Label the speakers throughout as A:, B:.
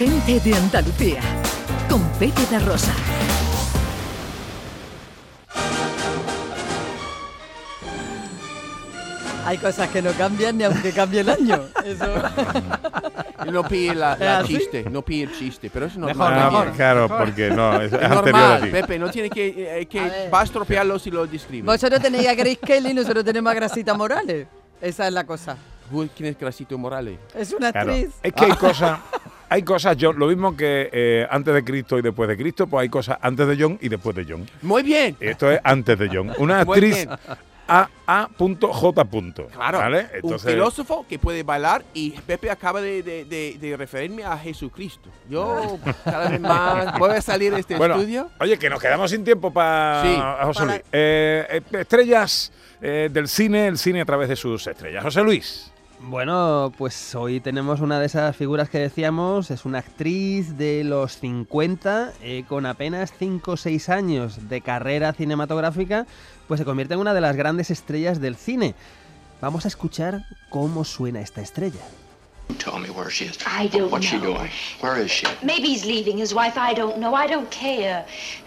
A: gente de Andalucía, con Pepe de Rosa.
B: Hay cosas que no cambian ni aunque cambie el año. Eso.
C: No pille la,
B: ¿Es
C: la chiste, no pille el chiste, pero eso no
D: Mejor,
C: es
D: mejor.
E: Claro, porque no, es,
C: Es
E: anterior a
C: normal,
E: ti.
C: Pepe, no tiene que, eh, que
B: A
C: va a estropearlo si lo describe.
B: Vosotros tenéis a Grace Kelly, nosotros tenemos a Grasita Morales. Esa es la cosa.
C: ¿Quién es Grasito Morales?
B: Es una
E: Claro.
B: actriz.
E: Es que hay cosas, hay cosas, John, lo mismo que eh, antes de Cristo y después de Cristo, pues hay cosas antes de John y después de John.
C: Muy bien.
E: Esto es antes de John. Una
C: Muy
E: actriz
C: bien.
E: AA.J.
C: Claro,
E: ¿Vale?
C: un
E: Entonces,
C: filósofo que puede bailar y Pepe acaba de, de- de- de referirme a Jesucristo. Yo cada vez más voy a salir de este
E: bueno,
C: estudio.
E: oye, que nos quedamos sin tiempo para
C: Sí,
E: José
B: para-
E: Luis. Eh, eh, estrellas eh, del cine, el cine a través de sus estrellas. José Luis.
D: Bueno, pues hoy tenemos una de esas figuras que decíamos, es una actriz de los 50, eh, con apenas 5 o 6 años de carrera cinematográfica, pues se convierte en una de las grandes estrellas del cine. Vamos a escuchar cómo suena esta estrella.
F: Tell me where she is.
G: I don't
F: What's she
G: know.
F: doing? Where is she?
G: Maybe he's leaving his wife. I don't know. I don't care.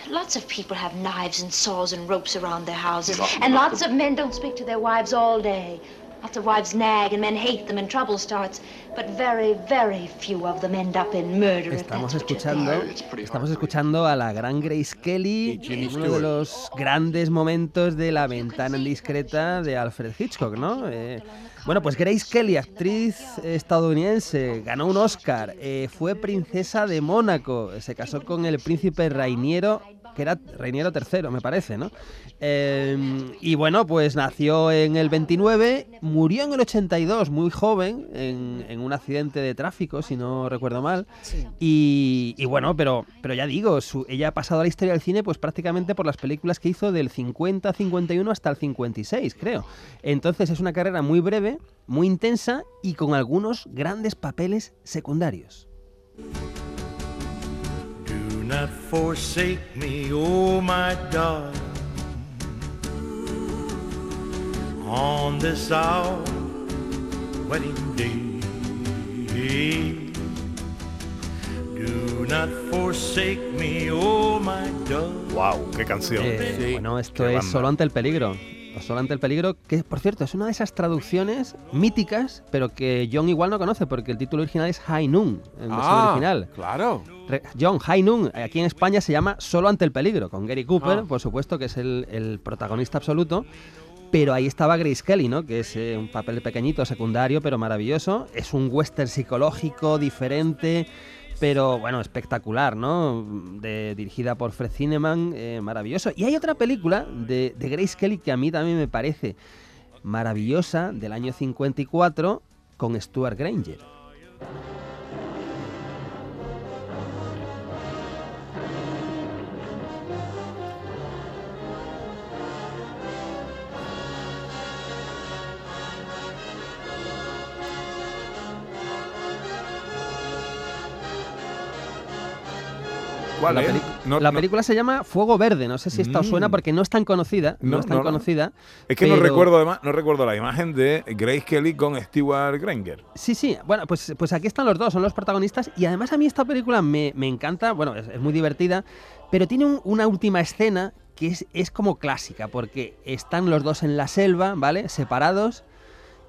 G: Lots of people have knives and saws and ropes around their houses. And lots of men don't speak to their wives all day. Lots of wives nag and men hate them and trouble starts. But very, very few of them end up in murder. if
D: Estamos escuchando, estamos escuchando a la gran Grace Kelly uno de los grandes momentos de la ventana indiscreta de Alfred Hitchcock, ¿no? Eh, bueno, pues Grace Kelly, actriz estadounidense, ganó un Oscar, eh, fue princesa de Mónaco, se casó con el príncipe Rainiero, que era Rainiero III, me parece, ¿no? Eh, y bueno, pues nació en el 29, murió en el 82, muy joven, en, en un accidente de tráfico, si no recuerdo mal. Y, y bueno, pero, pero ya digo, su- ella ha pasado a la historia del cine pues prácticamente por las películas que hizo del 50, 51 hasta el 56, creo. Entonces es una carrera muy breve, muy intensa y con algunos grandes papeles secundarios.
H: Do not forsake me, oh my darling, on this our wedding day. Do not forsake me, oh my darling.
E: ¡Wow! ¡Qué canción!
D: Eh,
C: Sí.
D: Bueno, esto
E: Qué
D: es
E: banda.
D: Solo ante el peligro. O Solo ante el peligro, que por cierto es una de esas traducciones míticas, pero que John igual no conoce, porque el título original es High Noon, en versión
C: Ah,
D: original.
C: claro.
D: John High Noon, aquí en España se llama Solo ante el peligro, con Gary Cooper,
C: Ah.
D: por supuesto, que es el, el protagonista absoluto. Pero ahí estaba Grace Kelly, ¿no? Que es eh, un papel pequeñito, secundario, pero maravilloso. Es un western psicológico, diferente, pero bueno, espectacular, ¿no? De, dirigida por Fred Zinnemann, eh, maravilloso. Y hay otra película de, de Grace Kelly que a mí también me parece maravillosa, del año 54, con Stuart Granger.
E: ¿Cuál
D: la
E: es?
D: peli-
E: No-
D: la
E: no-
D: película se llama Fuego Verde, no sé si esta os suena
E: Mm.
D: porque no es tan conocida, no,
E: No,
D: es tan
E: no, no.
D: conocida.
E: Es que no recuerdo además, no recuerdo la imagen de Grace Kelly con Stewart Granger.
D: Sí, sí, bueno, pues, pues aquí están los dos, son los protagonistas y además a mí esta película me, me encanta, bueno, es, es muy divertida, pero tiene un- una última escena que es, es como clásica, porque están los dos en la selva, ¿vale? Separados,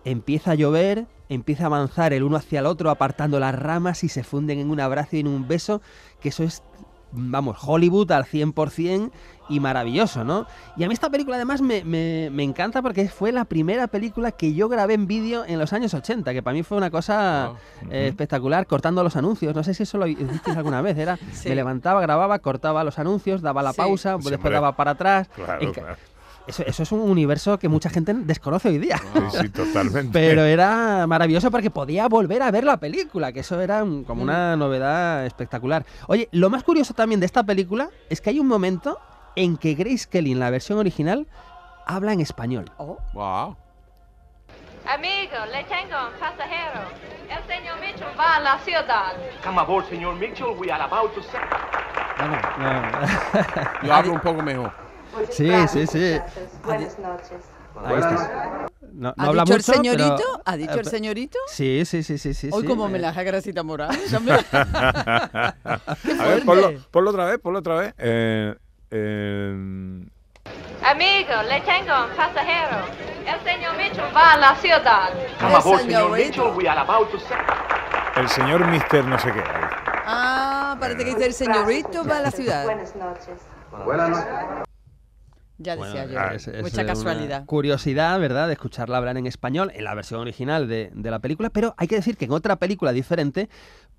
D: empieza a llover, empieza a avanzar el uno hacia el otro apartando las ramas y se funden en un abrazo y en un beso, que eso es, vamos, Hollywood al 100% y maravilloso, ¿no? Y a mí esta película además me, me- me encanta porque fue la primera película que yo grabé en vídeo en los años 80, que para mí fue una cosa eh, espectacular, cortando los anuncios. No sé si eso lo hicisteis alguna vez, era,
B: Sí.
D: me levantaba, grababa, cortaba los anuncios, daba la
B: Sí.
D: pausa,
E: Sí,
D: después
E: hombre.
D: daba para atrás.
E: Claro,
D: En ca-
E: claro.
D: Eso, eso es un universo que mucha gente desconoce hoy día.
E: Sí, sí, totalmente.
D: Pero era maravilloso porque podía volver a ver la película, que eso era un- como una novedad espectacular. Oye, lo más curioso también de esta película es que hay un momento en que Grace Kelly en la versión original habla en español.
B: Oh,
C: Wow.
I: Amigo, le tengo un pasajero. El señor Mitchell va a la ciudad.
J: Come aboard, Senor Mitchell. We are about to set.
D: Bueno, no.
C: Yo hablo un poco mejor.
D: Sí, sí, sí.
I: Buenas noches.
D: Ahí está. No, no
B: ¿Ha
D: habla
B: dicho
D: mucho,
B: el señorito?
D: pero-
B: ¿Ha dicho
D: eh,
B: el señorito?
D: Sí, sí, sí, sí, sí.
B: Hoy
D: sí.
B: como
D: Eh,
B: homenaje a Gracita Morales. también.
E: A ver, ponlo, ponlo otra vez, ponlo otra vez. Eh, eh,
I: Amigo, le tengo un pasajero. El señor Mitchell va a la ciudad.
J: Come aboard,
B: señorito.
J: Mitchell. We are about to set.
E: el señor Mister no sé qué.
B: Ah, parece que dice el señorito va a la ciudad. Ya
D: Bueno,
B: decía yo.
E: ah,
D: es- es
B: Mucha casualidad.
D: Curiosidad, ¿verdad?, de escucharla hablar en español en la versión original de, de la película, pero hay que decir que en otra película diferente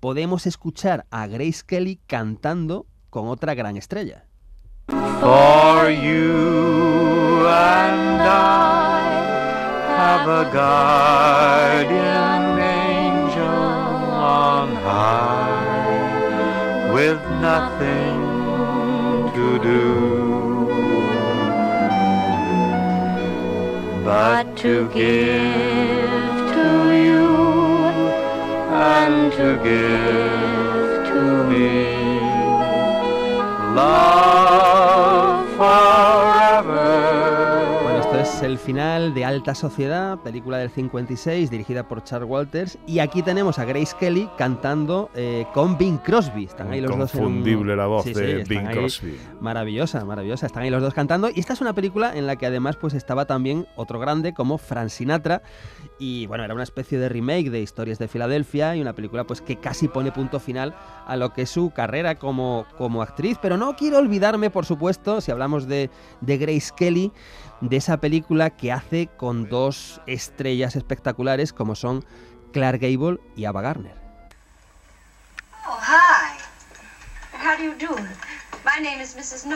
D: podemos escuchar a Grace Kelly cantando con otra gran estrella.
H: For you and I have a guardian angel on high with nothing to do but to give to you and to give to me. Love
D: es el final de Alta Sociedad, película del 56, dirigida por Charles Walters, y aquí tenemos a Grace Kelly cantando eh, con Bing Crosby. Están ahí los dos en
E: la voz
D: Sí,
E: de Bing. Crosby.
D: Maravillosa, maravillosa. Están ahí los dos cantando. Y esta es una película en la que además pues estaba también otro grande como Frank Sinatra. Y bueno, era una especie de remake de Historias de Filadelfia y una película pues que casi pone punto final a lo que es su carrera como, como actriz. Pero no quiero olvidarme, por supuesto, si hablamos de, de Grace Kelly, de esa película que hace con dos estrellas espectaculares como son Clark Gable y Ava Gardner.
K: Oh, hi. How do you do? My name is Mrs.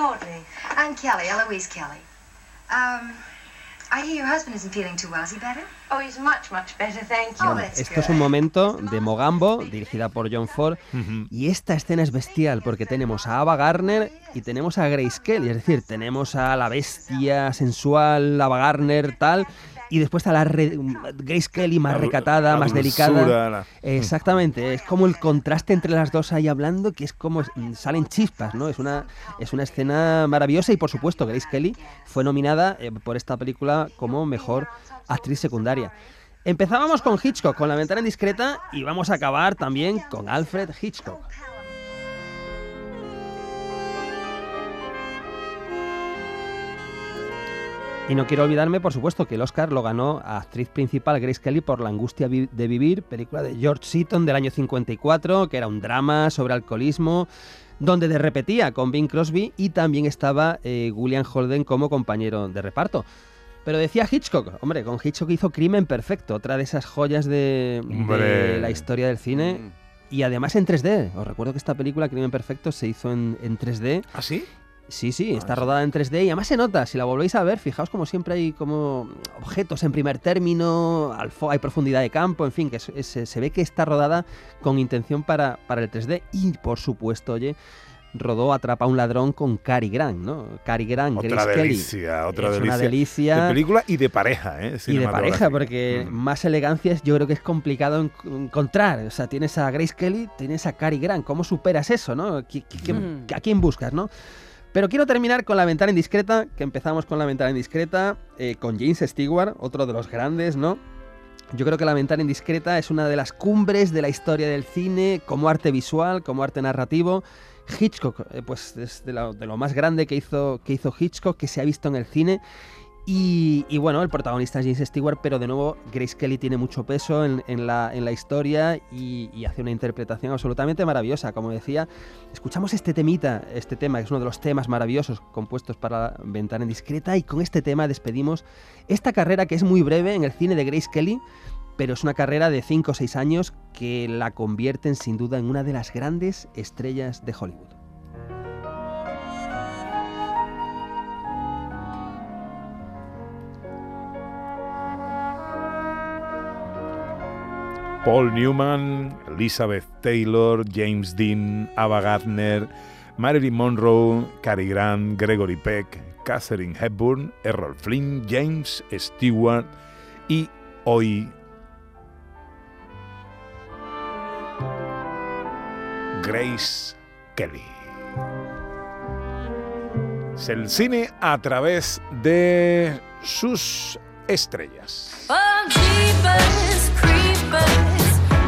L: I'm Kelly, Eloise Kelly. Um, I hear your husband isn't feeling too well. Is he better?
K: Oh, he's much, much better, thank you.
L: Oh,
D: Bueno,
L: that's
D: esto es un momento de Mogambo, dirigida por John Ford, y esta escena es bestial porque tenemos a Ava Gardner y tenemos a Grace Kelly, es decir, tenemos a la bestia sensual, Ava Gardner, tal, y después a la re- Grace Kelly más
E: La
D: recatada,
E: la
D: más
E: dulzura,
D: delicada.
E: la-
D: Exactamente, es como el contraste entre las dos ahí hablando, que es como mm, salen chispas, ¿no? Es una, es una escena maravillosa y por supuesto Grace Kelly fue nominada eh, por esta película como mejor actriz secundaria. Empezábamos con Hitchcock, con La ventana indiscreta, y vamos a acabar también con Alfred Hitchcock. Y no quiero olvidarme, por supuesto, que el Oscar lo ganó a actriz principal Grace Kelly por La angustia de vivir, película de George Seaton del año 54, que era un drama sobre alcoholismo, donde de repetía con Bing Crosby y también estaba eh, William Holden como compañero de reparto. Pero decía Hitchcock, hombre, con Hitchcock hizo Crimen Perfecto, otra de esas joyas de, la historia del cine. Y además en 3D. Os recuerdo que esta película, Crimen Perfecto, se hizo en, en 3D.
E: ¿Ah, sí?
D: Sí, sí, está rodada en 3D y además se nota, si la volvéis a ver, fijaos como siempre hay como objetos en primer término, hay profundidad de campo, en fin, que es- es- se ve que está rodada con intención para, para el 3D y por supuesto, oye, rodó Atrapa a un ladrón con Cary Grant, ¿no? Cary Grant,
E: Otra
D: Grace Kelly.
E: delicia, otra
D: es
E: delicia.
D: una delicia.
E: De película y de pareja, ¿eh?
D: Y de pareja, porque
E: Mm.
D: más elegancias yo creo que es complicado en- encontrar. O sea, tienes a Grace Kelly, tienes a Cary Grant. ¿Cómo superas eso, no? ¿Qui- qui- qui-
B: Mm.
D: ¿A quién buscas, no? Pero quiero terminar con La Ventana Indiscreta, que empezamos con La Ventana Indiscreta, eh, con James Stewart, otro de los grandes, ¿no? Yo creo que La Ventana Indiscreta es una de las cumbres de la historia del cine, como arte visual, como arte narrativo. Hitchcock, eh, pues es de lo, de lo más grande que hizo, que hizo Hitchcock, que se ha visto en el cine. Y, bueno, el protagonista es James Stewart, pero de nuevo Grace Kelly tiene mucho peso en, la, historia y, y hace una interpretación absolutamente maravillosa. Como decía, escuchamos este temita, este tema, que es uno de los temas maravillosos compuestos para Ventana Indiscreta, y con este tema despedimos esta carrera que es muy breve en el cine de Grace Kelly, pero es una carrera de 5 o 6 años que la convierten sin duda en una de las grandes estrellas de Hollywood.
E: Paul Newman, Elizabeth Taylor, James Dean, Ava Gardner, Marilyn Monroe, Cary Grant, Gregory Peck, Catherine Hepburn, Errol Flynn, James Stewart y hoy Grace Kelly. Es el cine a través de sus
A: estrellas.